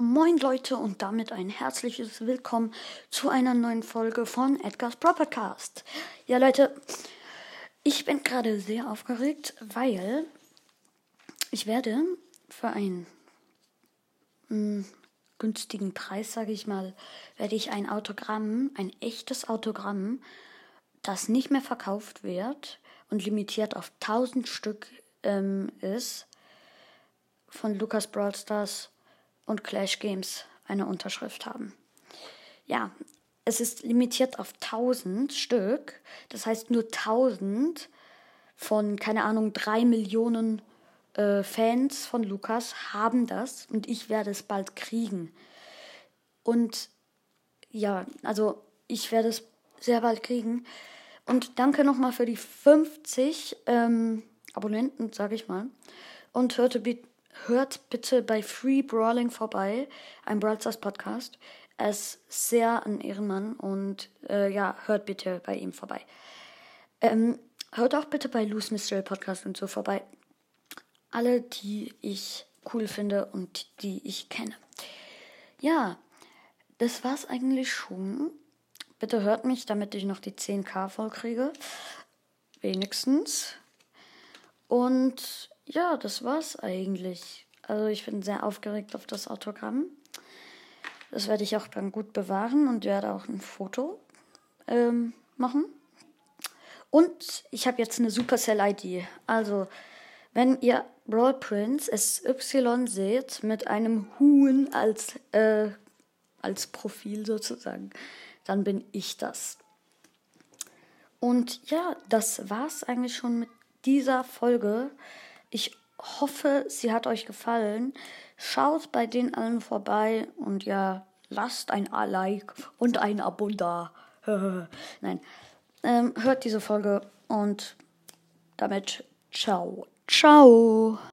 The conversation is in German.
Moin Leute und damit ein herzliches Willkommen zu einer neuen Folge von Edgar's Propercast. Ja Leute, ich bin gerade sehr aufgeregt, weil ich werde für einen mh, hm, günstigen Preis, sage ich mal, werde ich ein Autogramm, ein echtes Autogramm, das nicht mehr verkauft wird und limitiert auf 1000 Stück ähm, ist, von Lucas Brawl Stars und Clash Games eine Unterschrift haben. Ja, es ist limitiert auf 1000 Stück. Das heißt, nur 1000 von, keine Ahnung, 3 Millionen äh, Fans von Lukas haben das und ich werde es bald kriegen. Und ja, also ich werde es sehr bald kriegen. Und danke nochmal für die 50 ähm, Abonnenten, sage ich mal. Und hörte, hört bitte bei Free Brawling vorbei, ein Brawl Stars Podcast. Er ist sehr ein Ehrenmann und äh, ja, hört bitte bei ihm vorbei. Ähm, hört auch bitte bei Loose Mystery Podcast und so vorbei. Alle, die ich cool finde und die ich kenne. Ja, das war's eigentlich schon. Bitte hört mich, damit ich noch die 10k voll kriege. Wenigstens. Und ja, das war's eigentlich. Also ich bin sehr aufgeregt auf das Autogramm. Das werde ich auch dann gut bewahren und werde auch ein Foto ähm, machen. Und ich habe jetzt eine Supercell-ID. Also, wenn ihr Brawl Prince SY seht mit einem Huhn als, äh, als Profil sozusagen, dann bin ich das. Und ja, das war's eigentlich schon mit dieser Folge. Ich hoffe, sie hat euch gefallen. Schaut bei den allen vorbei und ja, lasst ein Like und ein Abo da. Nein. Ähm, hört diese Folge und damit ciao. Ciao.